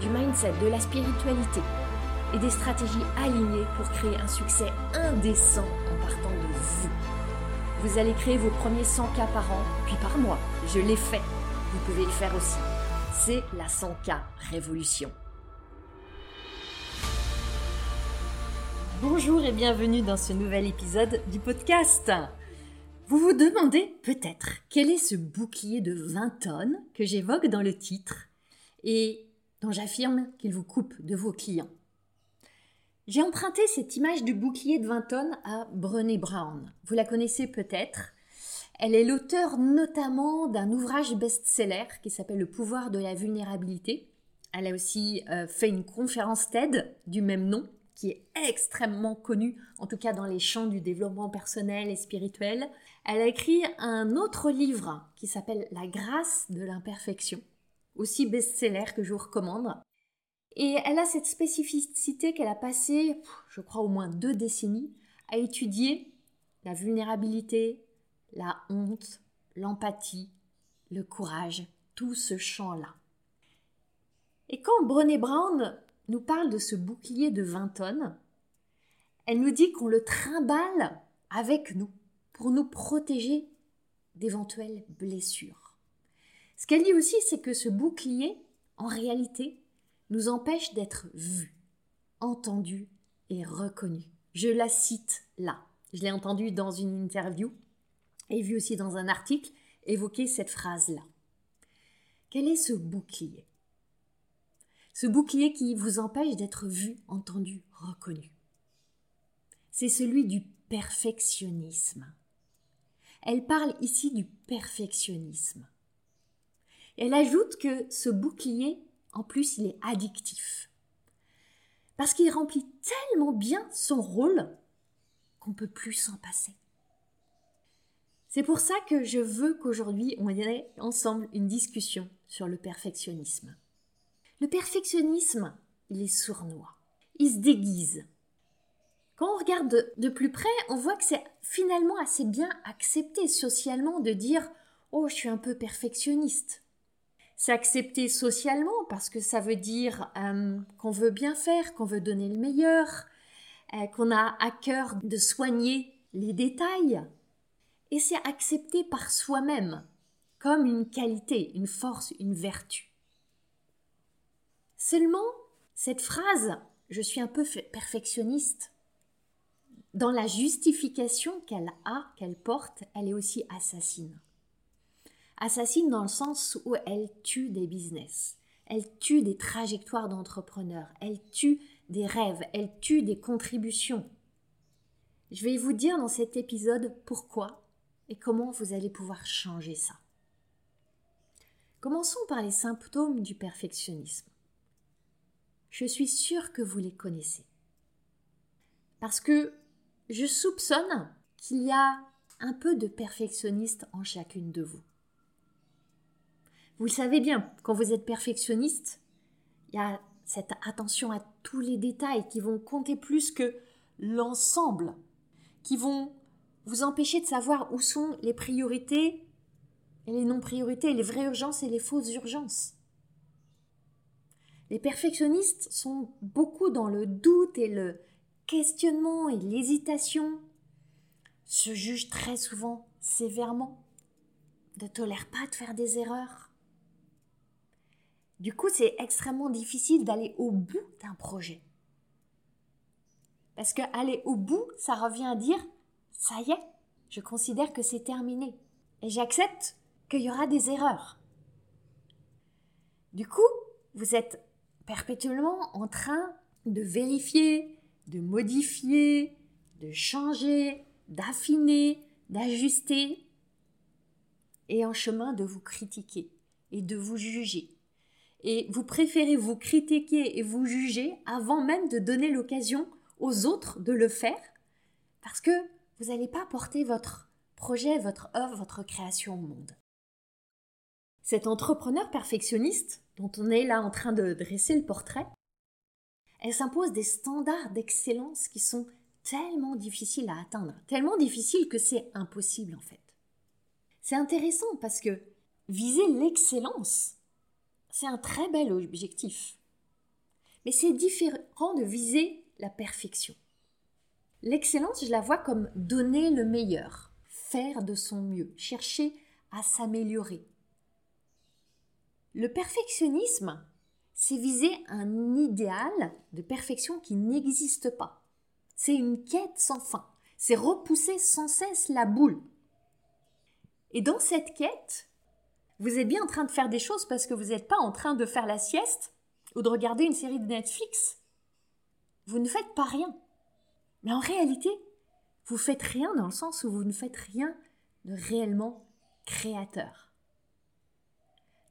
du mindset, de la spiritualité et des stratégies alignées pour créer un succès indécent en partant de vous. Vous allez créer vos premiers 100 k par an, puis par mois. Je l'ai fait. Vous pouvez le faire aussi. C'est la 100K Révolution. Bonjour et bienvenue dans ce nouvel épisode du podcast. Vous vous demandez peut-être quel est ce bouclier de 20 tonnes que j'évoque dans le titre et dont j'affirme qu'il vous coupe de vos clients. J'ai emprunté cette image du bouclier de 20 tonnes à Brené Brown. Vous la connaissez peut-être. Elle est l'auteur notamment d'un ouvrage best-seller qui s'appelle Le pouvoir de la vulnérabilité. Elle a aussi euh, fait une conférence TED du même nom qui est extrêmement connue, en tout cas dans les champs du développement personnel et spirituel. Elle a écrit un autre livre qui s'appelle La grâce de l'imperfection, aussi best-seller que je vous recommande. Et elle a cette spécificité qu'elle a passé, je crois, au moins deux décennies à étudier la vulnérabilité, la honte, l'empathie, le courage, tout ce champ-là. Et quand Brené Brown nous parle de ce bouclier de 20 tonnes, elle nous dit qu'on le trimballe avec nous pour nous protéger d'éventuelles blessures. Ce qu'elle dit aussi, c'est que ce bouclier, en réalité, nous empêche d'être vus, entendus et reconnus. Je la cite là. Je l'ai entendue dans une interview et vu aussi dans un article évoquer cette phrase-là. Quel est ce bouclier? Ce bouclier qui vous empêche d'être vu, entendu, reconnu. C'est celui du perfectionnisme. Elle parle ici du perfectionnisme. Elle ajoute que ce bouclier, en plus, il est addictif. Parce qu'il remplit tellement bien son rôle qu'on ne peut plus s'en passer. C'est pour ça que je veux qu'aujourd'hui on ait ensemble une discussion sur le perfectionnisme. Le perfectionnisme, il est sournois. Il se déguise. Quand on regarde de plus près, on voit que c'est finalement assez bien accepté socialement de dire Oh, je suis un peu perfectionniste. C'est accepté socialement parce que ça veut dire euh, qu'on veut bien faire, qu'on veut donner le meilleur, euh, qu'on a à cœur de soigner les détails. Et c'est accepté par soi-même comme une qualité, une force, une vertu. Seulement, cette phrase, je suis un peu perfectionniste, dans la justification qu'elle a, qu'elle porte, elle est aussi assassine. Assassine dans le sens où elle tue des business, elle tue des trajectoires d'entrepreneurs, elle tue des rêves, elle tue des contributions. Je vais vous dire dans cet épisode pourquoi et comment vous allez pouvoir changer ça. Commençons par les symptômes du perfectionnisme. Je suis sûre que vous les connaissez. Parce que je soupçonne qu'il y a un peu de perfectionniste en chacune de vous. Vous le savez bien, quand vous êtes perfectionniste, il y a cette attention à tous les détails qui vont compter plus que l'ensemble, qui vont vous empêcher de savoir où sont les priorités et les non-priorités, les vraies urgences et les fausses urgences. Les perfectionnistes sont beaucoup dans le doute et le questionnement et l'hésitation, se jugent très souvent sévèrement, ne tolèrent pas de faire des erreurs. Du coup, c'est extrêmement difficile d'aller au bout d'un projet. Parce que aller au bout, ça revient à dire ça y est, je considère que c'est terminé et j'accepte qu'il y aura des erreurs. Du coup, vous êtes perpétuellement en train de vérifier, de modifier, de changer, d'affiner, d'ajuster, et en chemin de vous critiquer et de vous juger, et vous préférez vous critiquer et vous juger avant même de donner l'occasion aux autres de le faire? Parce que vous n'allez pas porter votre projet, votre œuvre, votre création au monde. Cet entrepreneur perfectionniste dont on est là en train de dresser le portrait, elle s'impose des standards d'excellence qui sont tellement difficiles à atteindre, tellement difficiles que c'est impossible en fait. C'est intéressant parce que viser l'excellence, c'est un très bel objectif. Mais c'est différent de viser la perfection. L'excellence, je la vois comme donner le meilleur, faire de son mieux, chercher à s'améliorer. Le perfectionnisme, c'est viser un idéal de perfection qui n'existe pas. C'est une quête sans fin. C'est repousser sans cesse la boule. Et dans cette quête, vous êtes bien en train de faire des choses parce que vous n'êtes pas en train de faire la sieste ou de regarder une série de Netflix. Vous ne faites pas rien. Mais en réalité, vous faites rien dans le sens où vous ne faites rien de réellement créateur.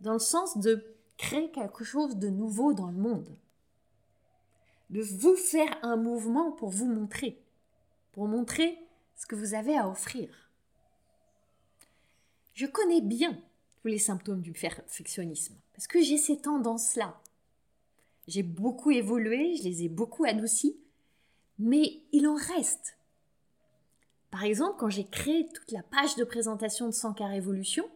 Dans le sens de créer quelque chose de nouveau dans le monde. De vous faire un mouvement pour vous montrer. Pour montrer ce que vous avez à offrir. Je connais bien tous les symptômes du perfectionnisme, parce que j'ai ces tendances-là. J'ai beaucoup évolué, je les ai beaucoup adoucies, mais il en reste. Par exemple, quand j'ai créé toute la page de présentation de 100 Révolution,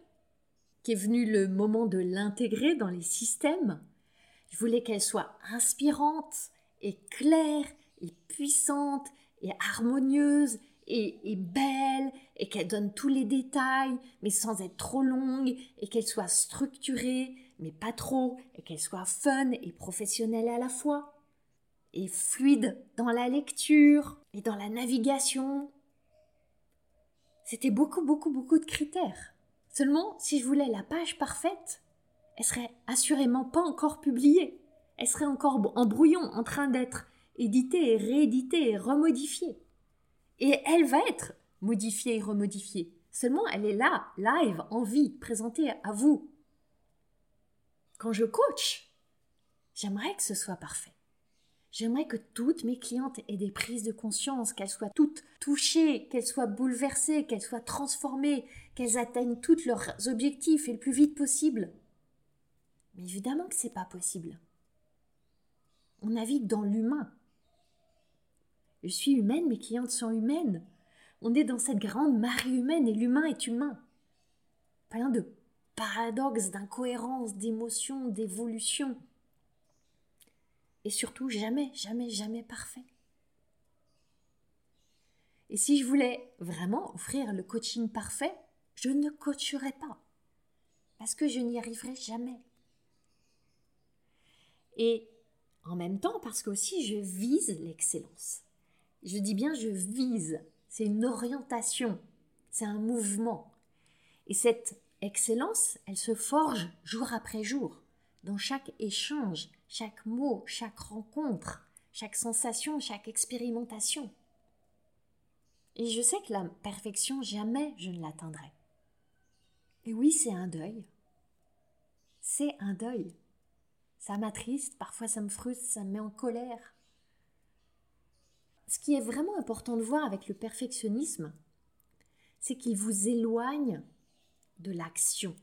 qui est venu le moment de l'intégrer dans les systèmes, je voulais qu'elle soit inspirante et claire et puissante et harmonieuse et, belle et qu'elle donne tous les détails, mais sans être trop longue, et qu'elle soit structurée, mais pas trop, et qu'elle soit fun et professionnelle à la fois, et fluide dans la lecture et dans la navigation. C'était beaucoup, beaucoup, beaucoup de critères. Seulement, si je voulais la page parfaite, elle serait assurément pas encore publiée. Elle serait encore en brouillon, en train d'être éditée et rééditée et remodifiée. Et elle va être modifiée et remodifiée. Seulement, elle est là, live, en vie, présentée à vous. Quand je coach, j'aimerais que ce soit parfait. J'aimerais que toutes mes clientes aient des prises de conscience, qu'elles soient toutes touchées, qu'elles soient bouleversées, qu'elles soient transformées, qu'elles atteignent tous leurs objectifs et le plus vite possible. Mais évidemment que c'est pas possible. On navigue dans l'humain. Je suis humaine, mes clientes sont humaines. On est dans cette grande marée humaine et l'humain est humain. Plein de paradoxes, d'incohérences, d'émotions, d'évolution. Et surtout, jamais, jamais, jamais parfait. Et si je voulais vraiment offrir le coaching parfait, je ne coacherais pas. Parce que je n'y arriverai jamais. Et en même temps, parce que aussi je vise l'excellence. Je dis bien je vise. C'est une orientation. C'est un mouvement. Et cette excellence, elle se forge jour après jour, dans chaque échange, chaque mot, chaque rencontre, chaque sensation, chaque expérimentation. Et je sais que la perfection, jamais je ne l'atteindrai. Et oui, c'est un deuil. C'est un deuil. Ça m'attriste, parfois ça me frustre, ça me met en colère ce qui est vraiment important de voir avec le perfectionnisme, c'est qu'il vous éloigne de l'action,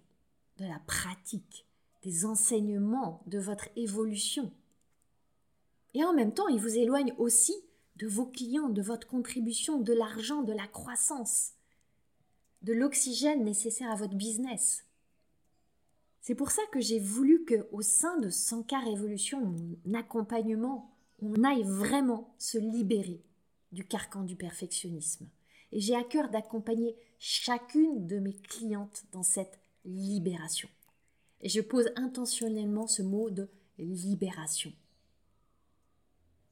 de la pratique, des enseignements, de votre évolution. Et en même temps, il vous éloigne aussi de vos clients, de votre contribution, de l'argent, de la croissance, de l'oxygène nécessaire à votre business. C'est pour ça que j'ai voulu que, au sein de 100K Révolution, mon accompagnement, on aille vraiment se libérer du carcan du perfectionnisme. Et j'ai à cœur d'accompagner chacune de mes clientes dans cette libération. Et je pose intentionnellement ce mot de libération.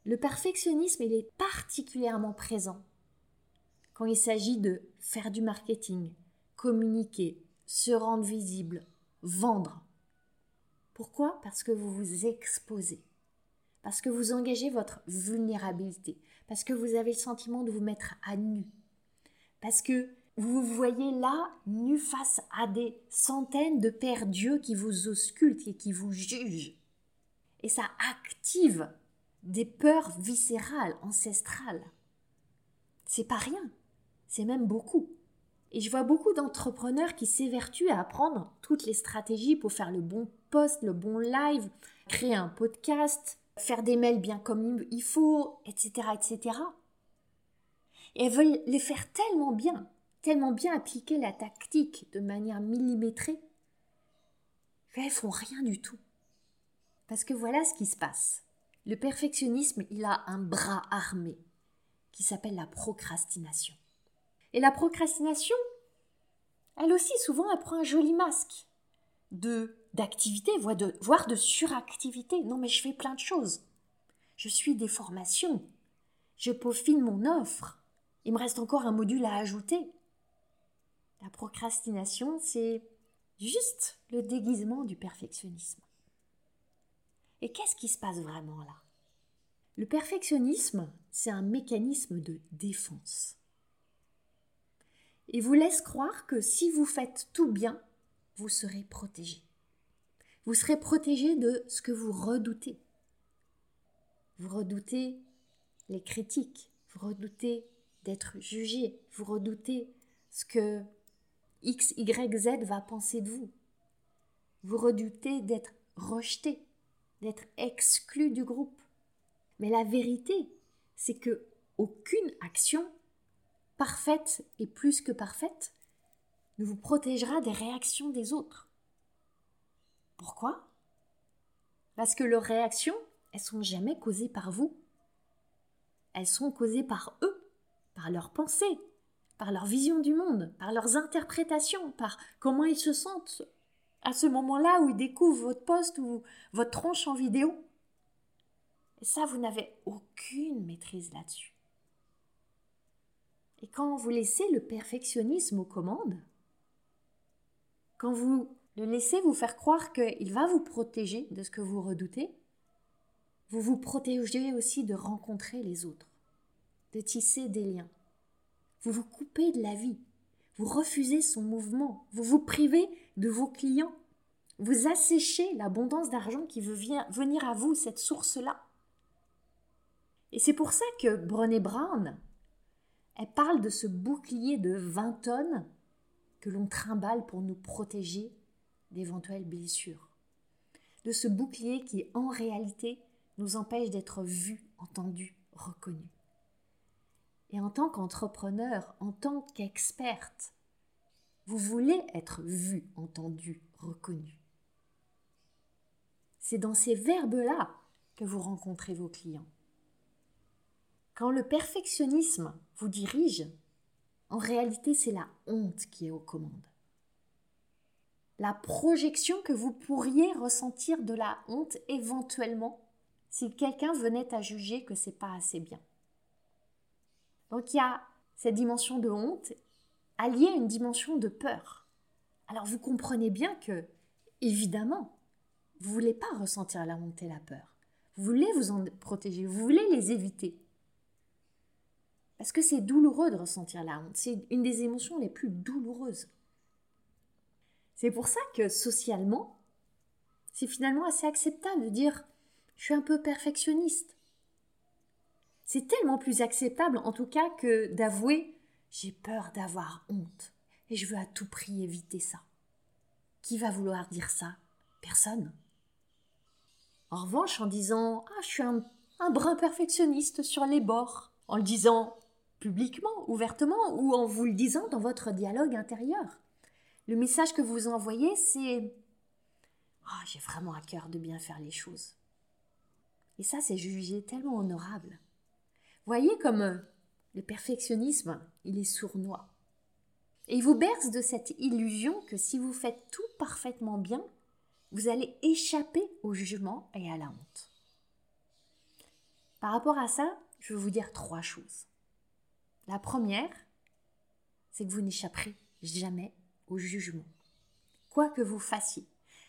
Le perfectionnisme, il est particulièrement présent quand il s'agit de faire du marketing, communiquer, se rendre visible, vendre. Pourquoi? Parce que vous vous exposez parce que vous engagez votre vulnérabilité, parce que vous avez le sentiment de vous mettre à nu, parce que vous vous voyez là, nu face à des centaines de pères dieux qui vous auscultent et qui vous jugent. Et ça active des peurs viscérales, ancestrales. C'est pas rien, c'est même beaucoup. Et je vois beaucoup d'entrepreneurs qui s'évertuent à apprendre toutes les stratégies pour faire le bon post, le bon live, créer un podcast, faire des mails bien comme il faut, etc., etc. Et elles veulent les faire tellement bien, tellement bien appliquer la tactique de manière millimétrée, qu'elles font rien du tout. Parce que voilà ce qui se passe. Le perfectionnisme, il a un bras armé qui s'appelle la procrastination. Et la procrastination, elle aussi souvent elle prend un joli masque de d'activité, voire de, voire de suractivité. Non mais je fais plein de choses. Je suis des formations. Je peaufine mon offre. Il me reste encore un module à ajouter. La procrastination, c'est juste le déguisement du perfectionnisme. Et qu'est-ce qui se passe vraiment là? Le perfectionnisme, c'est un mécanisme de défense. Il vous laisse croire que si vous faites tout bien, vous serez protégé. Vous serez protégé de ce que vous redoutez. Vous redoutez les critiques, vous redoutez d'être jugé, vous redoutez ce que X, Y, Z va penser de vous. Vous redoutez d'être rejeté, d'être exclu du groupe. Mais la vérité, c'est que aucune action, parfaite et plus que parfaite, ne vous protégera des réactions des autres. Pourquoi? Parce que leurs réactions, elles sont jamais causées par vous. Elles sont causées par eux, par leurs pensées, par leur vision du monde, par leurs interprétations, par comment ils se sentent à ce moment-là où ils découvrent votre poste ou votre tronche en vidéo. Et ça, vous n'avez aucune maîtrise là-dessus. Et quand vous laissez le perfectionnisme aux commandes, quand vous le laissez vous faire croire qu'il va vous protéger de ce que vous redoutez, vous vous protégez aussi de rencontrer les autres, de tisser des liens. Vous vous coupez de la vie, vous refusez son mouvement, vous vous privez de vos clients, vous asséchez l'abondance d'argent qui veut venir à vous, cette source-là. Et c'est pour ça que Brené Brown, elle parle de ce bouclier de 20 tonnes que l'on trimballe pour nous protéger d'éventuelles blessures. De ce bouclier qui, en réalité, nous empêche d'être vus, entendus, reconnus. Et en tant qu'entrepreneur, en tant qu'experte, vous voulez être vu, entendu, reconnu. C'est dans ces verbes-là que vous rencontrez vos clients. Quand le perfectionnisme vous dirige, en réalité c'est la honte qui est aux commandes. La projection que vous pourriez ressentir de la honte éventuellement si quelqu'un venait à juger que c'est pas assez bien. Donc il y a cette dimension de honte alliée à une dimension de peur. Alors vous comprenez bien que, évidemment, vous voulez pas ressentir la honte et la peur. Vous voulez vous en protéger, vous voulez les éviter. Parce que c'est douloureux de ressentir la honte. C'est une des émotions les plus douloureuses. C'est pour ça que socialement, c'est finalement assez acceptable de dire je suis un peu perfectionniste. C'est tellement plus acceptable en tout cas que d'avouer j'ai peur d'avoir honte et je veux à tout prix éviter ça. Qui va vouloir dire ça? Personne. En revanche, en disant Ah, je suis un, un brin perfectionniste sur les bords, en le disant publiquement, ouvertement, ou en vous le disant dans votre dialogue intérieur, le message que vous envoyez, c'est Ah, j'ai vraiment à cœur de bien faire les choses. Et ça, c'est jugé tellement honorable. Voyez comme euh, le perfectionnisme, il est sournois. Et il vous berce de cette illusion que si vous faites tout parfaitement bien, vous allez échapper au jugement et à la honte. Par rapport à ça, je vais vous dire trois choses. La première, c'est que vous n'échapperez jamais au jugement. Quoi que vous fassiez,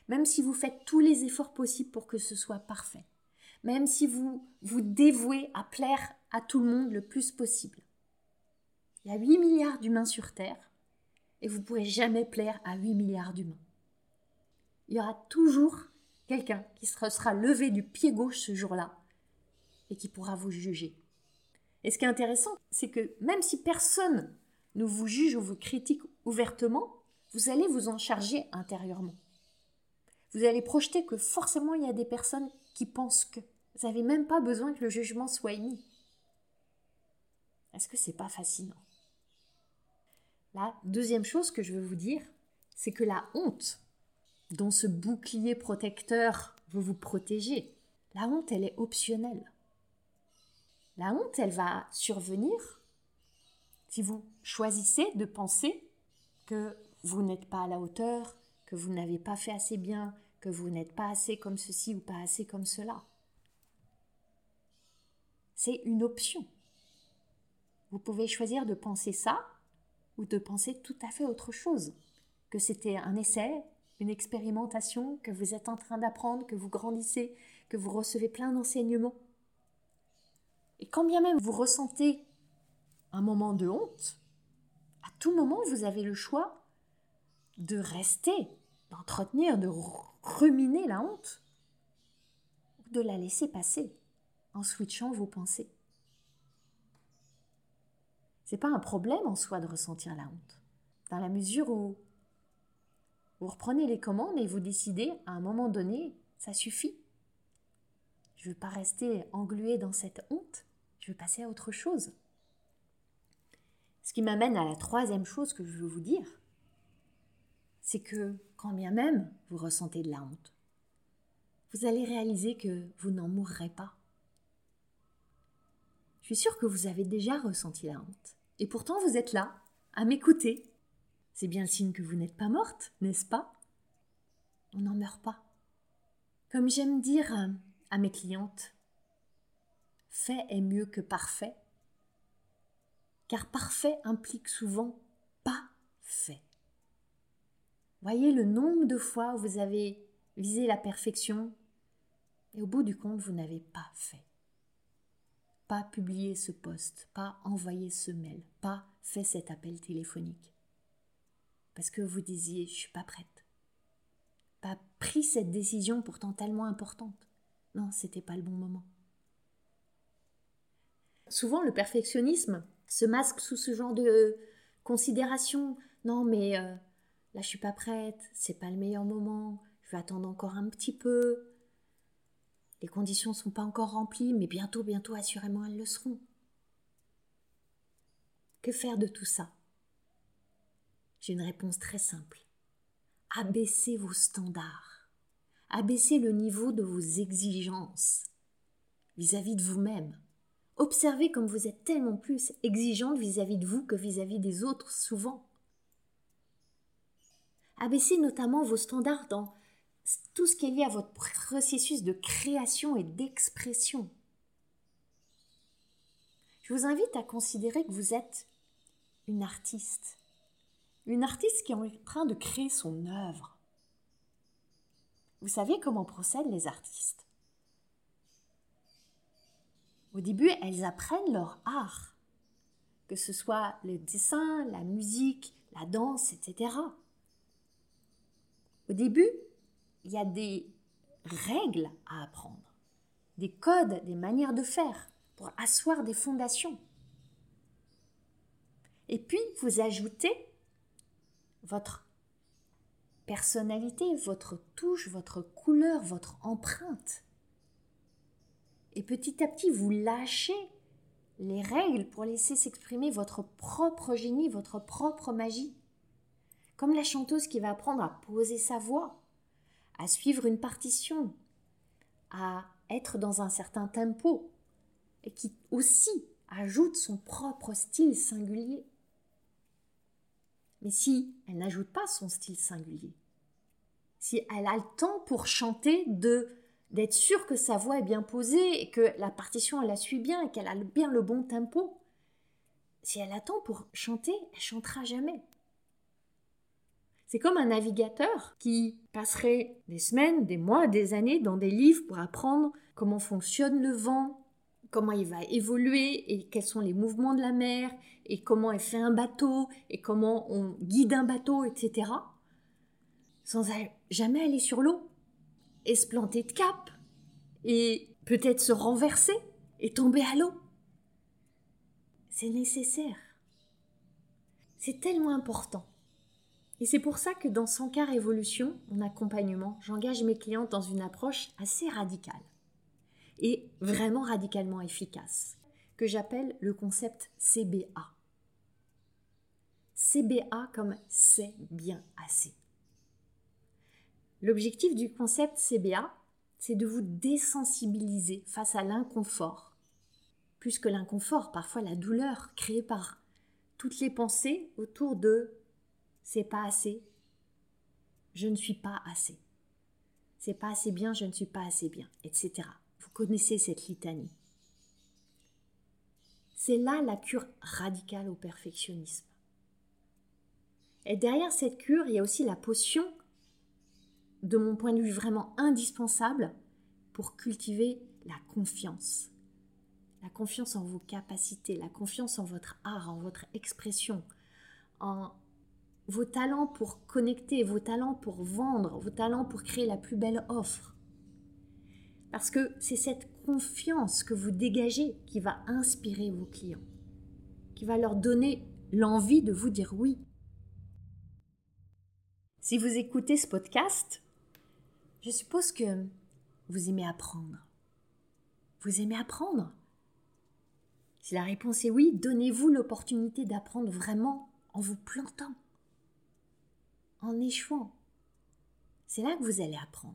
même si vous faites tous les efforts possibles pour que ce soit parfait, même si vous vous dévouez à plaire à tout le monde le plus possible. Il y a 8 milliards d'humains sur Terre, et vous ne pourrez jamais plaire à 8 milliards d'humains. Il y aura toujours quelqu'un qui se sera levé du pied gauche ce jour-là et qui pourra vous juger. Et ce qui est intéressant, c'est que même si personne ne vous juge ou vous critique ouvertement, vous allez vous en charger intérieurement. Vous allez projeter que forcément il y a des personnes qui pensent que vous n'avez même pas besoin que le jugement soit émis. Est-ce que c'est pas fascinant? La deuxième chose que je veux vous dire, c'est que la honte dont ce bouclier protecteur veut vous protéger, la honte, elle est optionnelle. La honte, elle va survenir si vous choisissez de penser que vous n'êtes pas à la hauteur, que vous n'avez pas fait assez bien, que vous n'êtes pas assez comme ceci ou pas assez comme cela. C'est une option. Vous pouvez choisir de penser ça ou de penser tout à fait autre chose, que c'était un essai, une expérimentation, que vous êtes en train d'apprendre, que vous grandissez, que vous recevez plein d'enseignements. Et quand bien même vous ressentez un moment de honte, à tout moment vous avez le choix de rester, d'entretenir, de ruminer la honte, ou de la laisser passer en switchant vos pensées. C'est pas un problème en soi de ressentir la honte, dans la mesure où vous reprenez les commandes et vous décidez à un moment donné, ça suffit. Je ne veux pas rester englué dans cette honte, je veux passer à autre chose. Ce qui m'amène à la troisième chose que je veux vous dire, c'est que quand bien même vous ressentez de la honte, vous allez réaliser que vous n'en mourrez pas. Je suis sûre que vous avez déjà ressenti la honte. Et pourtant, vous êtes là, à m'écouter. C'est bien signe que vous n'êtes pas morte, n'est-ce pas? On n'en meurt pas. Comme j'aime dire à mes clientes, fait est mieux que parfait, car parfait implique souvent pas fait. Voyez le nombre de fois où vous avez visé la perfection et au bout du compte, vous n'avez pas fait. Pas publié ce poste, pas envoyé ce mail, pas fait cet appel téléphonique. Parce que vous disiez, je suis pas prête. Pas pris cette décision pourtant tellement importante. Non, c'était pas le bon moment. Souvent, le perfectionnisme se masque sous ce genre de considération. Non, mais euh, là je suis pas prête, c'est pas le meilleur moment, je vais attendre encore un petit peu. Les conditions sont pas encore remplies, mais bientôt, bientôt, assurément, elles le seront. Que faire de tout ça? J'ai une réponse très simple. Abaissez vos standards. Abaissez le niveau de vos exigences vis-à-vis de vous-même. Observez comme vous êtes tellement plus exigeante vis-à-vis de vous que vis à -vis des autres souvent. Abaissez notamment vos standards dans tout ce qui est lié à votre processus de création et d'expression. Je vous invite à considérer que vous êtes une artiste. Une artiste qui est en train de créer son œuvre. Vous savez comment procèdent les artistes Au début, elles apprennent leur art, que ce soit le dessin, la musique, la danse, etc. Au début, il y a des règles à apprendre, des codes, des manières de faire pour asseoir des fondations. Et puis, vous ajoutez votre personnalité, votre touche, votre couleur, votre empreinte. Et petit à petit, vous lâchez les règles pour laisser s'exprimer votre propre génie, votre propre magie. Comme la chanteuse qui va apprendre à poser sa voix, à suivre une partition, à être dans un certain tempo, et qui aussi ajoute son propre style singulier. Mais si elle n'ajoute pas son style singulier, si elle a le temps pour chanter de d'être sûre que sa voix est bien posée et que la partition elle la suit bien et qu'elle a bien le bon tempo, si elle attend pour chanter, elle chantera jamais. C'est comme un navigateur qui passerait des semaines, des mois, des années dans des livres pour apprendre comment fonctionne le vent, comment il va évoluer et quels sont les mouvements de la mer et comment est fait un bateau et comment on guide un bateau, etc. Sans jamais aller sur l'eau et se planter de cap et peut-être se renverser et tomber à l'eau. C'est nécessaire. C'est tellement important. Et c'est pour ça que dans 100 Révolution, mon accompagnement, j'engage mes clients dans une approche assez radicale et vraiment radicalement efficace, que j'appelle le concept CBA. CBA comme c'est bien assez. L'objectif du concept CBA, c'est de vous désensibiliser face à l'inconfort. Plus que l'inconfort, parfois la douleur créée par toutes les pensées autour de c'est pas assez, je ne suis pas assez, c'est pas assez bien, je ne suis pas assez bien, etc. Vous connaissez cette litanie. C'est là la cure radicale au perfectionnisme. Et derrière cette cure, il y a aussi la potion, de mon point de vue vraiment indispensable, pour cultiver la confiance. La confiance en vos capacités, la confiance en votre art, en votre expression, en vos talents pour connecter, vos talents pour vendre, vos talents pour créer la plus belle offre. Parce que c'est cette confiance que vous dégagez qui va inspirer vos clients, qui va leur donner l'envie de vous dire oui. Si vous écoutez ce podcast, je suppose que vous aimez apprendre. Vous aimez apprendre? Si la réponse est oui, donnez-vous l'opportunité d'apprendre vraiment en vous plantant, en échouant. C'est là que vous allez apprendre.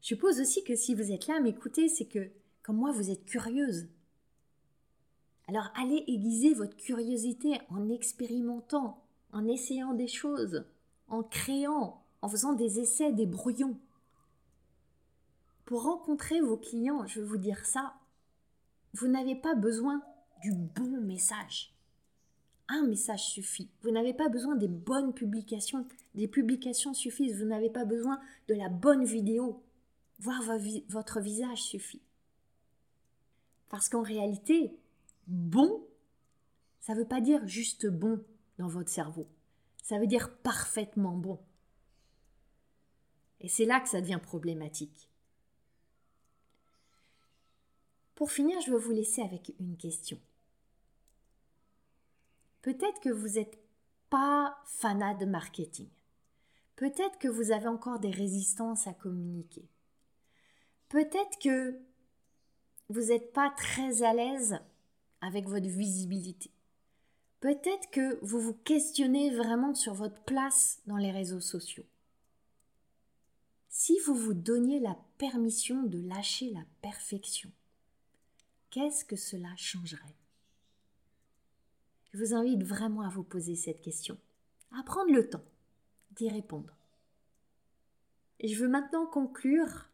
Je suppose aussi que si vous êtes là à m'écouter, c'est que, comme moi, vous êtes curieuse. Alors allez aiguiser votre curiosité en expérimentant, en essayant des choses, en créant, en faisant des essais, des brouillons. Pour rencontrer vos clients, je vais vous dire ça, vous n'avez pas besoin du bon message. Un message suffit. Vous n'avez pas besoin des bonnes publications. Des publications suffisent. Vous n'avez pas besoin de la bonne vidéo. Voir votre visage suffit. Parce qu'en réalité, bon, ça ne veut pas dire juste bon dans votre cerveau. Ça veut dire parfaitement bon. Et c'est là que ça devient problématique. Pour finir, je veux vous laisser avec une question. Peut-être que vous n'êtes pas fanat de marketing. Peut-être que vous avez encore des résistances à communiquer. Peut-être que vous n'êtes pas très à l'aise avec votre visibilité. Peut-être que vous vous questionnez vraiment sur votre place dans les réseaux sociaux. Si vous vous donniez la permission de lâcher la perfection, qu'est-ce que cela changerait? Je vous invite vraiment à vous poser cette question, à prendre le temps d'y répondre. Et je veux maintenant conclure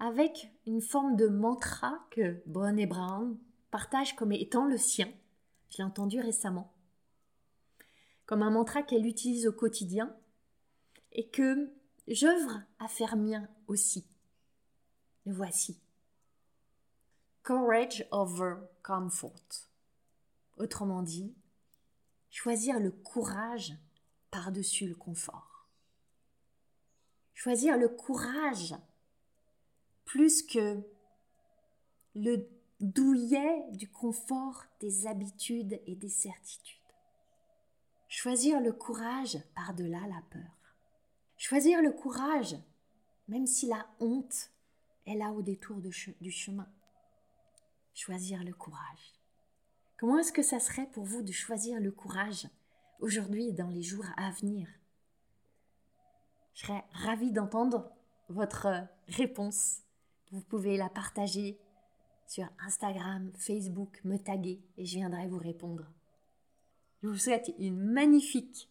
avec une forme de mantra que Brené Brown partage comme étant le sien. Je l'ai entendu récemment. Comme un mantra qu'elle utilise au quotidien et que j'œuvre à faire mien aussi. Le voici. Courage over comfort. Autrement dit, choisir le courage par-dessus le confort. Choisir le courage plus que le douillet du confort des habitudes et des certitudes. Choisir le courage par-delà la peur. Choisir le courage, même si la honte est là au détour du chemin. Choisir le courage. Comment est-ce que ça serait pour vous de choisir le courage aujourd'hui et dans les jours à venir? Je serais ravie d'entendre votre réponse vous pouvez la partager sur Instagram, Facebook, me taguer et je viendrai vous répondre. Je vous souhaite une magnifique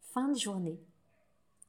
fin de journée